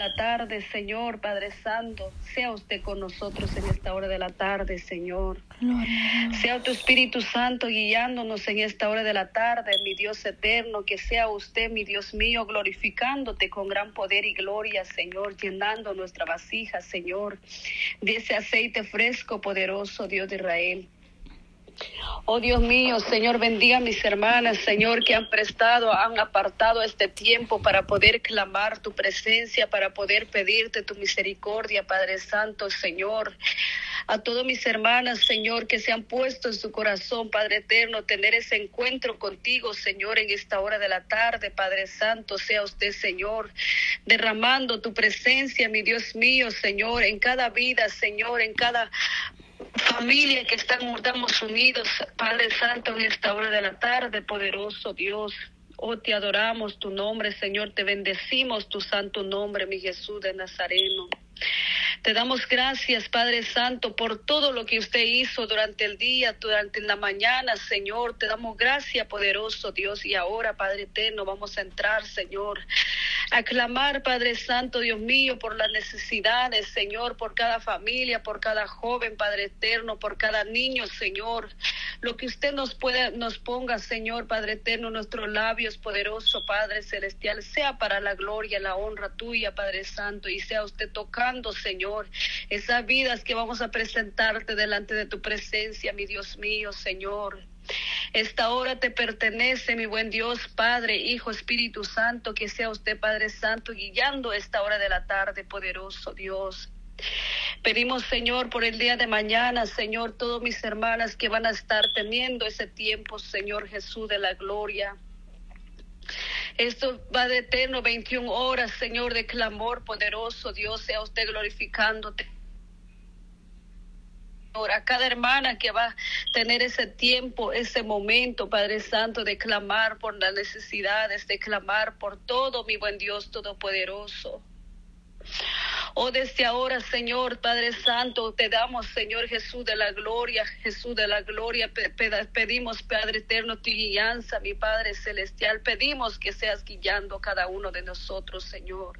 la tarde, Señor Padre Santo, sea usted con nosotros en esta hora de la tarde, Señor. Sea tu Espíritu Santo guiándonos en esta hora de la tarde, mi Dios eterno, que sea usted, mi Dios mío, glorificándote con gran poder y gloria, Señor, llenando nuestra vasija, Señor, de ese aceite fresco, poderoso, Dios de Israel. Oh Dios mío, Señor, bendiga a mis hermanas, Señor, que han prestado, han apartado este tiempo para poder clamar tu presencia, para poder pedirte tu misericordia, Padre Santo, Señor. A todas mis hermanas, Señor, que se han puesto en su corazón, Padre Eterno, tener ese encuentro contigo, Señor, en esta hora de la tarde, Padre Santo, sea usted, Señor, derramando tu presencia, mi Dios mío, Señor, en cada vida, Señor, en cada familia que estamos unidos, Padre Santo, en esta hora de la tarde, poderoso Dios. Oh, te adoramos tu nombre, Señor, te bendecimos tu santo nombre, mi Jesús de Nazareno. Te damos gracias, Padre Santo, por todo lo que usted hizo durante el día, durante la mañana, Señor. Te damos gracias, poderoso Dios. Y ahora, Padre Eterno, vamos a entrar, Señor, a clamar, Padre Santo, Dios mío, por las necesidades, Señor, por cada familia, por cada joven, Padre Eterno, por cada niño, Señor. Lo que usted nos pueda, nos ponga, Señor, Padre Eterno, nuestros labios, poderoso Padre Celestial, sea para la gloria, la honra tuya, Padre Santo, y sea usted tocando, Señor esas vidas que vamos a presentarte delante de tu presencia, mi Dios mío, Señor. Esta hora te pertenece, mi buen Dios, Padre, Hijo, Espíritu Santo, que sea usted, Padre Santo, guiando esta hora de la tarde, poderoso Dios. Pedimos, Señor, por el día de mañana, Señor, todos mis hermanas que van a estar teniendo ese tiempo, Señor Jesús de la gloria. Esto va de eterno 21 horas, Señor, de clamor poderoso. Dios sea usted glorificándote. A cada hermana que va a tener ese tiempo, ese momento, Padre Santo, de clamar por las necesidades, de clamar por todo, mi buen Dios Todopoderoso. Oh, desde ahora, Señor, Padre Santo, te damos, Señor Jesús de la gloria, Jesús de la gloria. Pedimos, Padre eterno, tu guianza, mi Padre celestial. Pedimos que seas guiando cada uno de nosotros, Señor.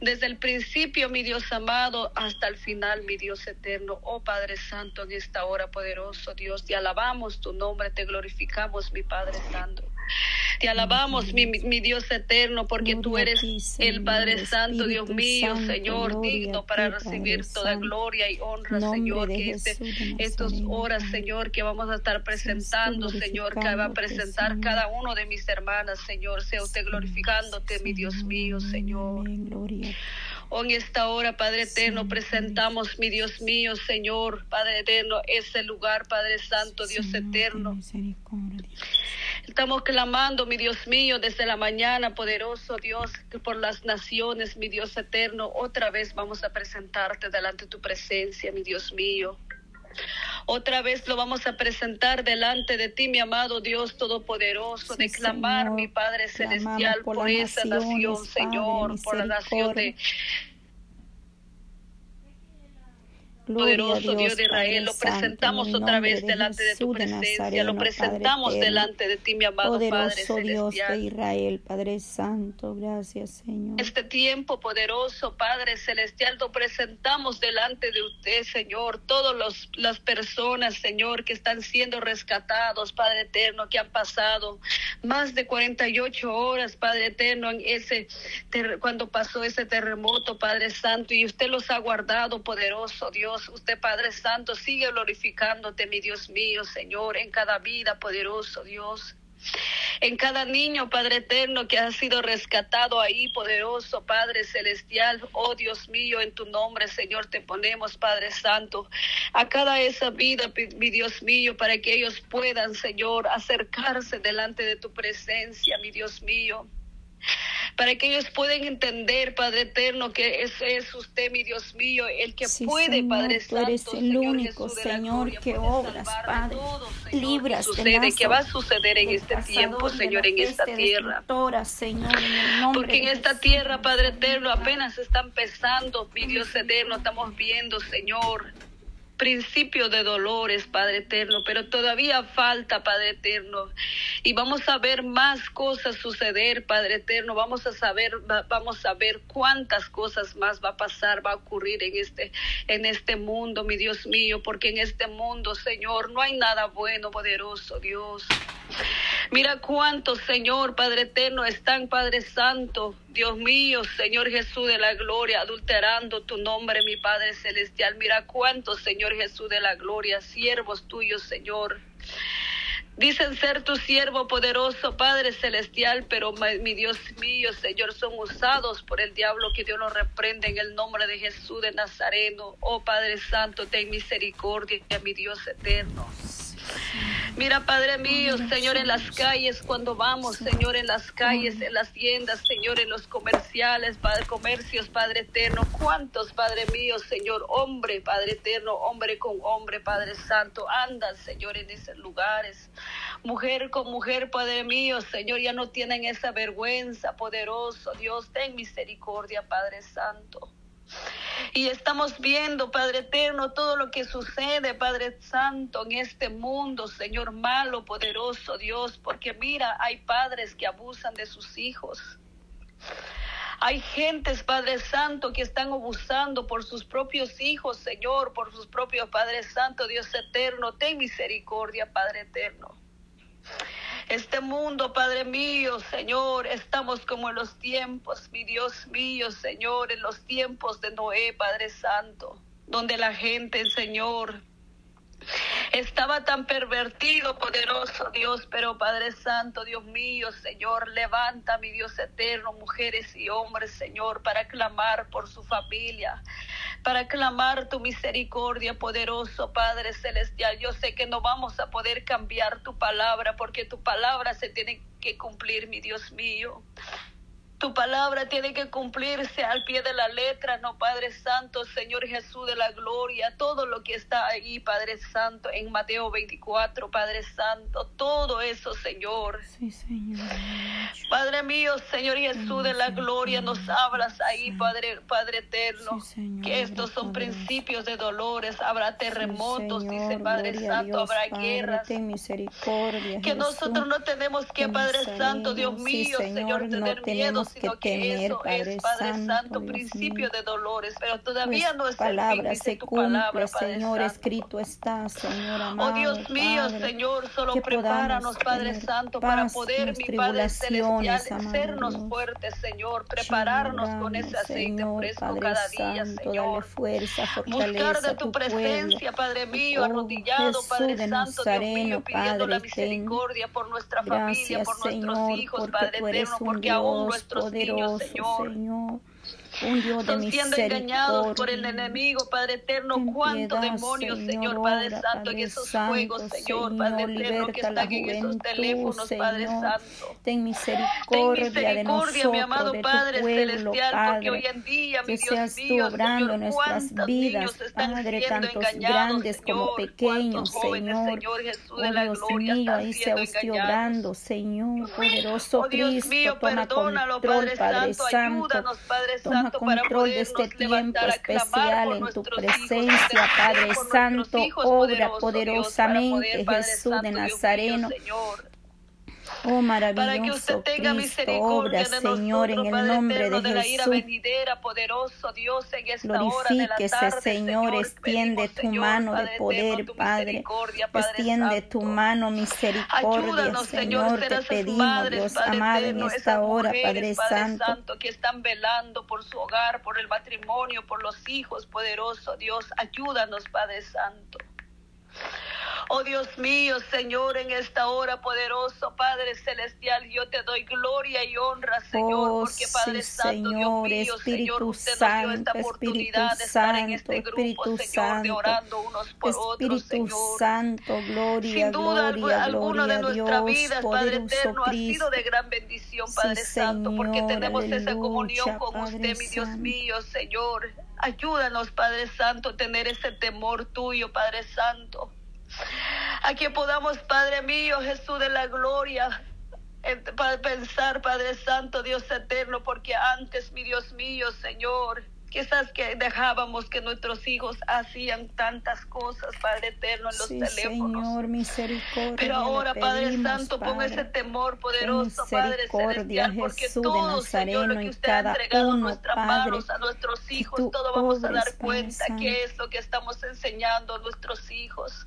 Desde el principio, mi Dios amado, hasta el final, mi Dios eterno. Oh Padre Santo, en esta hora poderoso, Dios, te alabamos tu nombre, te glorificamos, mi Padre Santo. Te alabamos, mi, mi, Dios eterno, porque tú eres el Padre Santo, Dios mío, Señor, digno para recibir toda gloria y honra, Señor, que este, estas horas, Señor, que vamos a estar presentando, Señor, que va a presentar cada uno de mis hermanas, Señor, sea usted glorificándote, mi Dios mío, Señor. Oh, en esta hora, Padre eterno, presentamos, mi Dios mío, Señor, Padre eterno, ese lugar, Padre Santo, Dios eterno. Estamos clamando, mi Dios mío, desde la mañana, poderoso Dios, que por las naciones, mi Dios eterno, otra vez vamos a presentarte delante de tu presencia, mi Dios mío. Otra vez lo vamos a presentar delante de ti, mi amado Dios Todopoderoso, de clamar, mi Padre Celestial, por, esa nación, Señor, por la nación de poderoso Dios de Israel, lo presentamos otra vez delante de tu presencia, lo presentamos delante de ti, mi amado Padre Celestial. Dios de Israel, Padre Santo, gracias, Señor. Este tiempo poderoso, Padre Celestial, lo presentamos delante de usted, Señor, todas las personas, Señor, que están siendo rescatados, Padre Eterno, que han pasado más de 48 horas, Padre Eterno, en ese cuando pasó ese terremoto, Padre Santo, y usted los ha guardado, poderoso Dios Usted, Padre Santo, sigue glorificándote, mi Dios mío, Señor, en cada vida, poderoso Dios. En cada niño, Padre eterno, que ha sido rescatado ahí, poderoso Padre celestial, oh Dios mío, en tu nombre, Señor, te ponemos, Padre Santo, a cada esa vida, mi Dios mío, para que ellos puedan, Señor, acercarse delante de tu presencia, mi Dios mío para que ellos puedan entender, Padre eterno, que ese es usted, mi Dios mío, el que puede, Padre Santo, tú eres el único Señor que obras, Padre, libras sucede, que va a suceder en este tiempo, Señor, en esta tierra. Señor, en Porque en esta tierra, Padre eterno, apenas está empezando, mi Dios eterno, estamos viendo, Señor, principio de dolores, Padre eterno, pero todavía falta, Padre eterno. Y vamos a ver más cosas suceder, Padre eterno. Vamos a saber, vamos a ver cuántas cosas más va a pasar, va a ocurrir en este, en este mundo, mi Dios mío, porque en este mundo, Señor, no hay nada bueno, poderoso Dios. Mira cuántos, Señor, Padre eterno, están, Padre Santo, Dios mío, Señor Jesús de la gloria, adulterando tu nombre, mi Padre celestial. Mira cuántos, Señor Jesús de la gloria, siervos tuyos, Señor. Dicen ser tu siervo poderoso, Padre celestial, pero mi Dios mío, Señor, son usados por el diablo, que Dios los reprende en el nombre de Jesús de Nazareno. Oh Padre Santo, ten misericordia, mi Dios eterno. Mira, Padre mío, Señor, en las calles, cuando vamos, Señor, en las calles, en las tiendas, Señor, en los comerciales, Padre, comercios, Padre eterno, cuántos, Padre mío, Señor, hombre, Padre eterno, hombre con hombre, Padre santo, andan, Señor, en esos lugares. Mujer con mujer, Padre mío, Señor, ya no tienen esa vergüenza, poderoso Dios, ten misericordia, Padre santo. Y estamos viendo, Padre eterno, todo lo que sucede, Padre Santo, en este mundo, Señor malo, poderoso Dios, porque mira, hay padres que abusan de sus hijos. Hay gentes, Padre Santo, que están abusando por sus propios hijos, Señor, por sus propios Padre Santo, Dios eterno. Ten misericordia, Padre eterno. Este mundo, Padre mío, Señor, estamos como en los tiempos, mi Dios mío, Señor, en los tiempos de Noé, Padre Santo, donde la gente, Señor, estaba tan pervertido, poderoso Dios, pero Padre Santo, Dios mío, Señor, levanta, mi Dios eterno, mujeres y hombres, Señor, para clamar por su familia, para clamar tu misericordia, poderoso Padre Celestial. Yo sé que no vamos a poder cambiar tu palabra porque tu palabra se tiene que cumplir, mi Dios mío. Tu palabra tiene que cumplirse al pie de la letra, no Padre Santo, Señor Jesús de la gloria, todo lo que está ahí, Padre Santo, en Mateo 24, Padre Santo, todo eso, Señor. Sí, Señor. Padre mío, Señor Jesús de la gloria, nos hablas ahí, Padre, Padre eterno, que estos son principios de dolores, habrá terremotos, dice Padre Santo, habrá guerras. que nosotros no tenemos que, Padre Santo, Dios mío, Señor, tener miedo sino que, eso es, Padre Santo, principio de dolores, pero todavía no es palabra se tu palabra, Señor, escrito está, Señor amado, Oh Dios mío, Señor, solo prepáranos, Padre Santo, para poder, mi Padre Celestial, sernos fuertes, Señor, prepararnos con ese aceite fresco cada día, Señor. Fuerza, Buscar de tu, presencia, Padre mío, oh, arrodillado, Padre Santo, Dios mío, pidiendo la misericordia por nuestra familia, por nuestros hijos, Padre eterno, porque aún nuestros poderoso, Señor un Dios Están siendo engañados por el enemigo, Padre eterno. Cuántos demonios, Señor, Padre Santo, en esos juegos, Señor, Padre eterno, que están en esos teléfonos, Padre Santo. Ten misericordia, Ten misericordia de nosotros, mi amado Padre Celestial, porque hoy en día, mi Dios mío, obrando en nuestras vidas, Padre, tantos grandes como pequeños, Señor. oh, Dios mío, ahí sea usted obrando, Señor, poderoso Cristo, toma control, Padre Santo, toma control de este tiempo especial en tu presencia, Padre Santo, obra poderosamente, Jesús de Nazareno. Oh maravilloso para que usted tenga Cristo, obra, Señor, en el nombre de, Jesús. venidera, poderoso Dios, en esta Glorifíquese, hora de la tarde, Señor, extiende tu mano de poder, Padre. Extiende tu mano misericordia, Señor, te pedimos, Dios amado, en esta hora, Padre Santo. que están velando por su hogar, por el matrimonio, por los hijos, poderoso Dios, ayúdanos, Padre Santo. Oh Dios mío, Señor, en esta hora poderoso, Padre Celestial, yo te doy gloria y honra, Señor, oh, porque Padre Santo, Dios mío, Señor, usted nos dio esta oportunidad de estar en este grupo, Señor, de orando unos por otros, Señor. Santo, gloria, Sin duda, gloria, alguno gloria, de nuestras vidas, Padre eterno, ha sido de gran bendición, Padre sí, Santo, porque Señor, tenemos esa comunión con Padre usted, mi Dios Santo. mío, Señor. Ayúdanos, Padre Santo, a tener ese temor tuyo, Padre Santo a que podamos, Padre mío, Jesús de la gloria, para pensar, Padre Santo, Dios eterno, porque antes, mi Dios mío, Señor, Quizás que dejábamos que nuestros hijos hacían tantas cosas, Padre eterno, en los sí, teléfonos. Señor, misericordia. Pero ahora, pedimos, Padre Santo, pon ese temor poderoso, Padre celestial, porque todo, Señor, lo que usted ha entregado en nuestras manos a nuestros hijos, todo vamos a dar cuenta que es lo que estamos enseñando a nuestros hijos.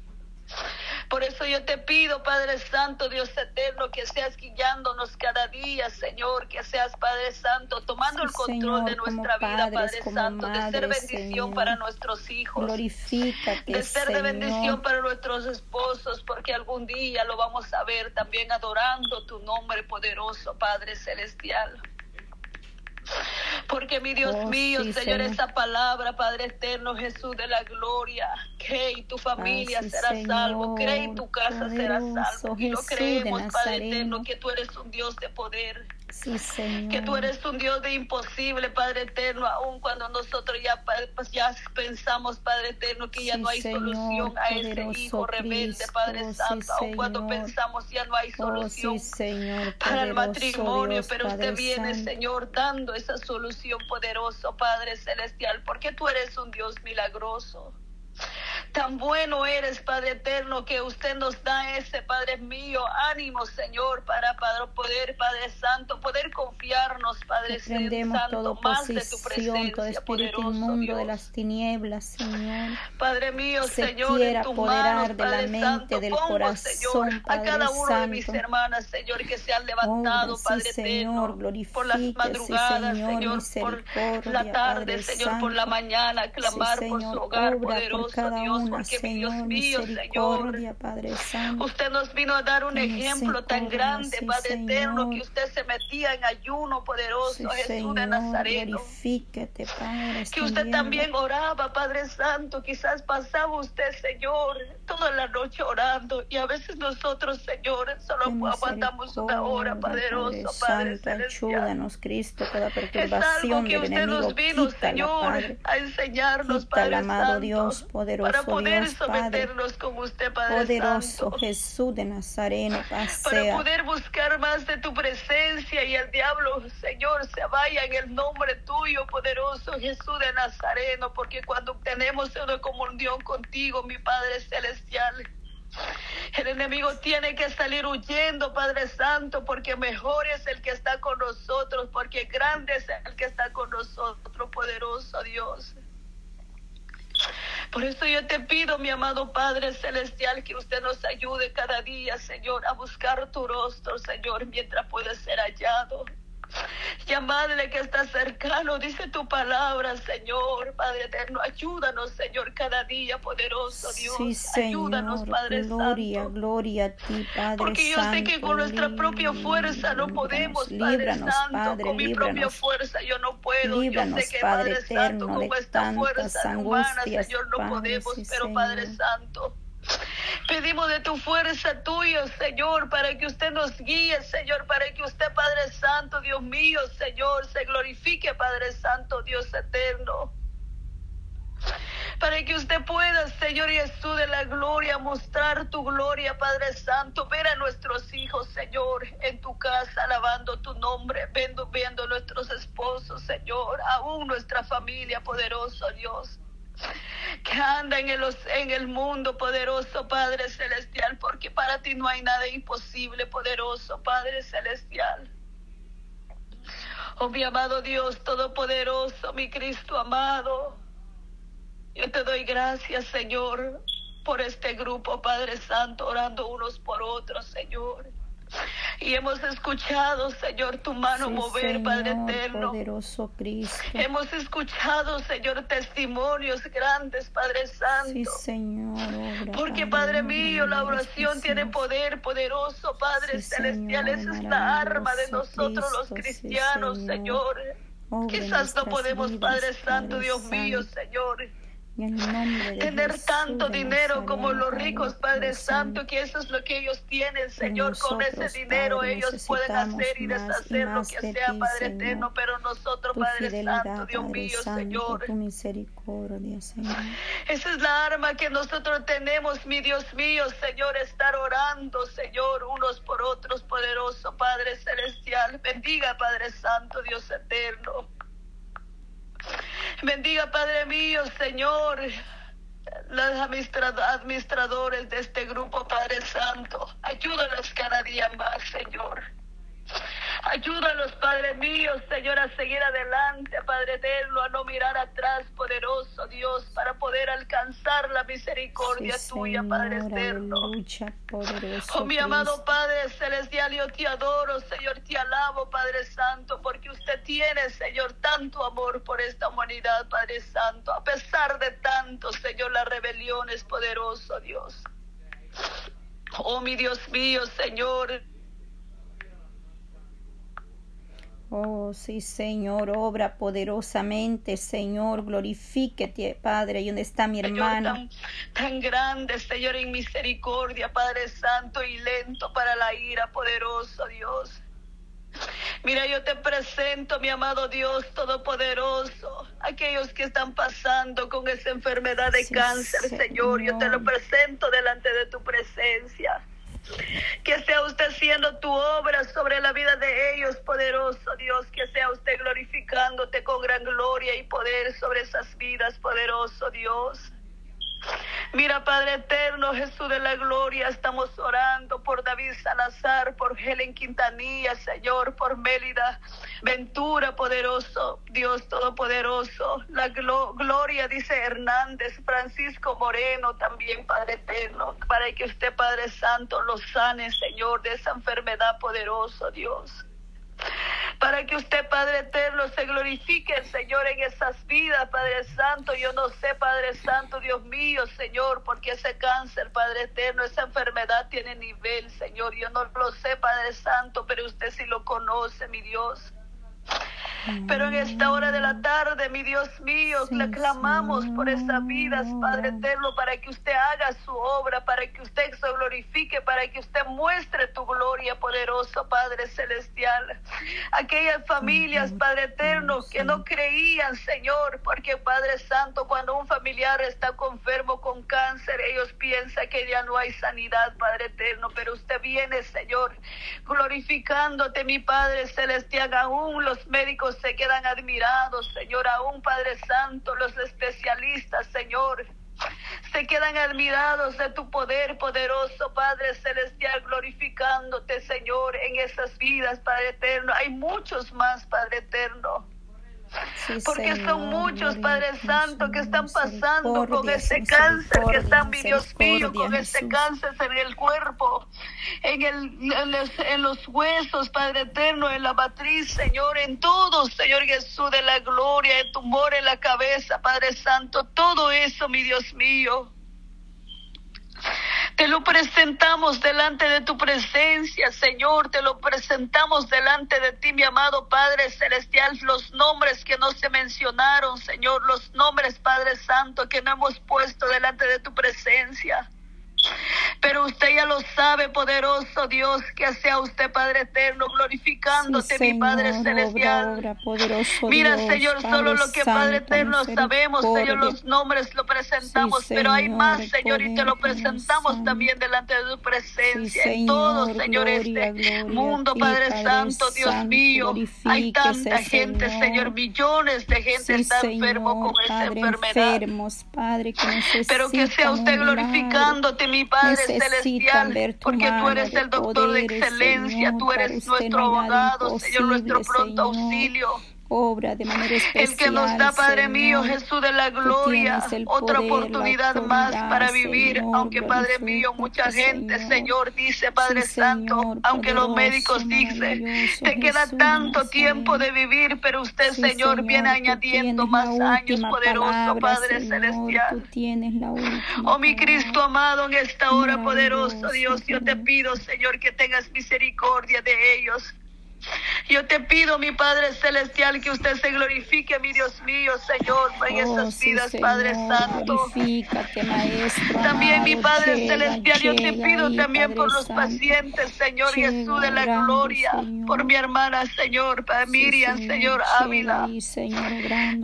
Por eso yo te pido, Padre Santo, Dios eterno, que seas guiándonos cada día, Señor, que seas, Padre Santo, tomando el control de nuestra vida, Padre Santo, de ser bendición para nuestros hijos, Glorifícate, de ser de bendición para nuestros esposos, porque algún día lo vamos a ver también adorando tu nombre poderoso, Padre Celestial. Porque mi Dios Oh, mío, sí, Señor, Señor. esa palabra, Padre eterno, Jesús de la gloria, que y tu familia sí, será salvo, cree y tu casa será salvo. Y lo creemos, Padre eterno, que tú eres un Dios de poder, Sí, Señor. que tú eres un Dios de imposible, Padre eterno, aun cuando nosotros pues, ya pensamos, Padre eterno, que ya Sí, no hay Señor, solución a ese hijo rebelde, Cristo, Padre sí, Santo, aun cuando pensamos ya no hay Oh, solución sí, Señor. para el matrimonio, Dios, pero Padre usted viene, Santo. Señor, dando esa solución poderosa, Padre Celestial, porque tú eres un Dios milagroso. Tan bueno eres, Padre Eterno, que usted nos da ese, Padre mío, ánimo, Señor, para, para poder, Padre Santo, poder confiarnos, Padre Santo, más de tu oposición, todo presencia, espíritu inmundo de las tinieblas, Señor. Padre mío, se Señor, en tus manos, de la Padre mente, Santo, del pongo, corazón, Señor, a cada uno de mis hermanas, Señor, que se han levantado, Obra, sí, Padre Señor, eterno, por las madrugadas, Señor, Señor, por la tarde, Padre Señor, por la mañana, clamar sí, por Señor, su hogar, obra poderoso por cada Dios, porque mi Dios Señor, mío, Señor, Padre Santo. Usted nos vino a dar un ejemplo tan grande, sí, Padre eterno, Señor. que usted se metía en ayuno poderoso, Sí, Jesús Señor, de Nazareno. Padre. Que usted también oraba, Padre Santo. Quizás pasaba usted, Señor, toda la noche orando. Y a veces nosotros, Señor, solo aguantamos una hora, poderoso, Padre Celestial. ayúdanos, Cristo, toda Es algo perturbación que usted nos vino, quítala, Señor, Padre. a enseñarnos, Quítala, Padre amado Santo, Dios, poderoso para poder Dios, Padre. someternos con usted, Padre Poderoso Santo. Jesús de Nazareno, Para pasea. poder buscar más de tu presencia y el diablo, Señor, se vaya en el nombre tuyo, poderoso Jesús de Nazareno, porque cuando tenemos una comunión contigo, mi Padre Celestial, el enemigo tiene que salir huyendo, Padre Santo, porque mejor es el que está con nosotros, porque grande es el que está con nosotros, poderoso Dios. Por eso yo te pido, mi amado Padre Celestial, que usted nos ayude cada día, Señor, a buscar tu rostro, Señor, mientras puede ser hallado. Llamadle que está cercano, dice tu palabra, Señor, Padre eterno. Ayúdanos, Señor, cada día, poderoso Dios. Sí, Señor, Ayúdanos, Padre gloria, Santo. gloria a ti, Padre Porque yo sé que con nuestra propia fuerza no podemos, Padre Santo. Padre, con mi propia fuerza yo no puedo. Líbranos, yo sé que, Padre Padre, Santo, eterno, con esta fuerza humana, Señor, no Padre, podemos. sí, pero, Padre. Santo. Pedimos de tu fuerza tuya, Señor, para que usted nos guíe, Señor, para que usted, Padre Santo, Dios mío, Señor, se glorifique, Padre Santo, Dios eterno. Para que usted pueda, Señor Jesús de la gloria, mostrar tu gloria, Padre Santo, ver a nuestros hijos, Señor, en tu casa, alabando tu nombre, viendo, viendo nuestros esposos, Señor, aún nuestra familia, poderoso Dios que anda en el, en el mundo, poderoso Padre Celestial, porque para ti no hay nada imposible, poderoso Padre Celestial. Oh mi amado Dios Todopoderoso, mi Cristo amado, yo te doy gracias, Señor, por este grupo, Padre Santo, orando unos por otros, Señor. Y hemos escuchado, Señor, tu mano Sí, mover, Padre eterno. poderoso Cristo. Hemos escuchado, Señor, testimonios grandes, Padre Santo. Sí, Señor, obra, Porque, Padre mío, la oración sí, tiene poder poderoso, Padre Sí, Celestial. Esa es la arma de nosotros los Cristo, cristianos, Señor. Quizás no podemos, vidas, Padre Santo, Padre Dios mío. Señor Tener tanto dinero como los ricos, Padre Santo, que eso es lo que ellos tienen, Señor. Con ese dinero ellos pueden hacer y deshacer lo que sea, Padre eterno, pero nosotros, Padre Santo, Dios mío, Señor. Esa es la arma que nosotros tenemos, mi Dios mío, Señor, estar orando, Señor, unos por otros, poderoso Padre Celestial. Bendiga, Padre Santo, Dios eterno. Bendiga, Padre mío, Señor, los administradores de este grupo, Padre Santo. Ayúdanos cada día más, Señor. Ayúdanos, Padre mío, Señor, a seguir adelante, Padre eterno, a no mirar atrás, poderoso Dios, para poder alcanzar la misericordia tuya, Padre eterno. oh, mi amado Padre celestial, yo te adoro, Señor, te alabo, Padre Santo, porque usted tiene, Señor, tanto amor por esta humanidad, Padre Santo. A pesar de tanto, Señor, la rebelión es poderoso, Dios. Oh, mi Dios mío, Señor. Oh, sí, Señor, obra poderosamente, Señor, glorifíquete, Padre, y donde está mi hermano. Tan, tan, grande, Señor, en misericordia, Padre Santo, y lento para la ira, poderoso Dios. Mira, yo te presento, mi amado Dios Todopoderoso, aquellos que están pasando con esa enfermedad de cáncer, Señor, yo te lo presento delante de tu presencia. Que sea usted haciendo tu obra sobre la vida de ellos, poderoso Dios. Que sea usted glorificándote con gran gloria y poder sobre esas vidas, poderoso Dios. Mira, Padre eterno, Jesús de la gloria, estamos orando por David Salazar, por Helen Quintanilla, Señor, por Mélida Ventura, poderoso, Dios todopoderoso. La gloria, dice Hernández, Francisco Moreno, también, Padre eterno, para que usted, Padre Santo, los sane, Señor, de esa enfermedad poderoso, Dios para que usted, Padre eterno, se glorifique, Señor, en esas vidas, Padre Santo. Yo no sé, Padre Santo, Dios mío, Señor, porque ese cáncer, Padre eterno, esa enfermedad tiene nivel, Señor. Yo no lo sé, Padre Santo, pero usted sí lo conoce, mi Dios. Pero en esta hora de la tarde, mi Dios mío, le clamamos por esas vidas, Padre eterno, para que usted haga su obra, para que usted se glorifique, para que usted muestre tu gloria, poderoso Padre celestial. Aquellas familias, Padre eterno, que no creían, Señor, porque Padre Santo, cuando un familiar está enfermo con cáncer, ellos piensan que ya no hay sanidad, Padre eterno, pero usted viene, Señor, glorificándote, mi Padre celestial, aún los médicos se quedan admirados, Señor, aún Padre Santo, los especialistas, Señor, se quedan admirados de tu poder poderoso, Padre Celestial, glorificándote, Señor, en esas vidas, Padre Eterno. Hay muchos más, Padre Eterno porque son muchos, Padre Santo, que están pasando con ese cáncer, que están, mi Dios mío, con ese cáncer en el cuerpo, en, el, en los, huesos, Padre eterno, en la matriz, Señor, en todo, Señor Jesús, de la gloria, el tumor en la cabeza, Padre Santo, todo eso, mi Dios mío. Te lo presentamos delante de tu presencia, Señor. Te lo presentamos delante de ti, mi amado Padre Celestial. Los nombres que no se mencionaron, Señor. Los nombres, Padre Santo, que no hemos puesto delante de tu presencia. Pero usted ya lo sabe, poderoso Dios, que sea usted, Padre eterno, glorificándote, mi Padre celestial. Mira, Señor, solo lo que, Padre eterno, sabemos, Señor, los nombres lo presentamos, pero hay más, Señor, y te lo presentamos también delante de tu presencia. en todo, Señor, este mundo, Padre, Santo, Dios mío, hay tanta gente, Señor, millones de gente está enfermo con esa enfermedad. pero que sea usted glorificándote, mi Padre celestial, porque tú eres el doctor de excelencia, tú eres nuestro abogado, Señor, nuestro pronto auxilio obra de manera especial. El que nos da, Padre mío, Jesús de la gloria, otra oportunidad más para vivir, aunque Padre mío, mucha gente, Señor, dice, Padre Santo, aunque los médicos dicen, te queda tanto tiempo de vivir, pero usted, Señor, viene añadiendo más años, poderoso Padre Celestial. oh, mi Cristo amado, en esta hora, poderoso Dios, yo te pido, Señor, que tengas misericordia de ellos. Yo te pido, mi Padre Celestial, que usted se glorifique, mi Dios mío, Señor, en oh, estas vidas, Padre Santo. También, mi Padre Celestial, yo te pido también por los pacientes, Señor Jesús de la gloria, por mi hermana, Señor, para Miriam, Señor Ávila.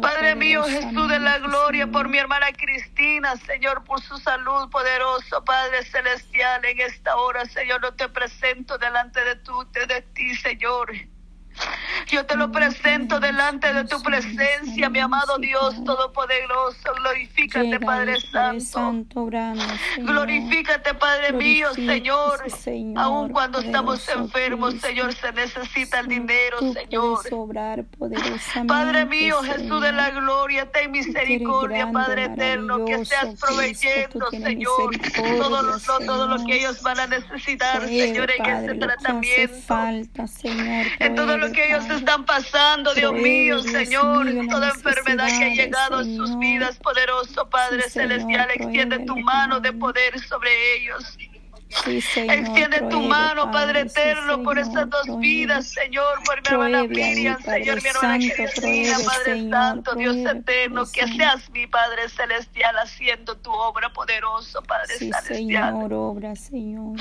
Padre mío, Jesús de la gloria, por mi hermana Cristina, Señor, por su salud poderoso, Padre Celestial, en esta hora, Señor, no te presento delante de, tu, de ti, Señor. Yo te lo presento delante de tu presencia, mi amado Dios Todopoderoso. Glorifícate, Padre Santo. Glorifícate, Padre mío, Señor. Aun cuando estamos enfermos, Señor, se necesita el dinero, Señor. Padre mío, Jesús de la gloria, ten misericordia, Padre eterno, que seas proveyendo, Señor, todo lo, todo lo que ellos van a necesitar, Señor, en este tratamiento. En todo lo que ellos están pasando, Dios mío, Señor, toda enfermedad que ha llegado en sus vidas, poderoso Padre Celestial, extiende tu mano de poder sobre ellos. Extiende tu mano, Padre, eterno, por estas dos vidas, Señor, por mi hermana Miriam, Señor, mi hermana Cristina, Padre Santo, Dios eterno, que seas mi Padre Celestial haciendo tu obra poderoso, Padre Celestial. Señor, obra, Señor.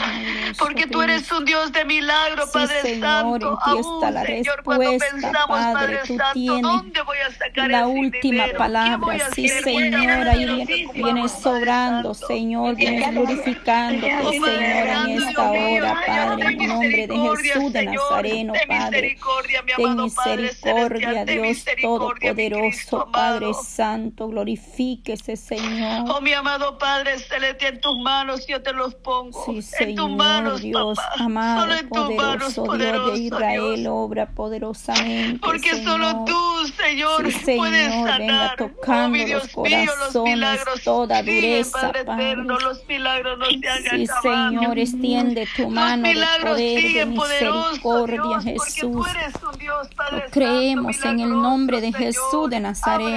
Porque tú eres un Dios de milagro, Padre Santo. Aún, Señor, cuando pensamos, Padre, Santo, ¿dónde voy a sacar la última palabra? Sí, Señor, ahí vienes sobrando, Señor, vienes glorificándote, Señor. Señor, en esta hora, Padre, en nombre de Jesús de Nazareno, Padre. Ten misericordia, Dios Todopoderoso, Padre Santo, glorifíquese, Señor. Oh, mi amado Padre Celestial, en tus manos yo te los pongo. Sí, Señor, en tus manos, Dios, amado, poderoso, Dios de Israel, obra poderosamente, Porque solo tú, Señor, sí, puedes sanar. venga oh, tocando oh, los corazones, toda dureza, Padre. los milagros no se hagan sí, Señor, extiende tu mano de poder, de misericordia, Jesús. Creemos en el nombre de Jesús de Nazareno.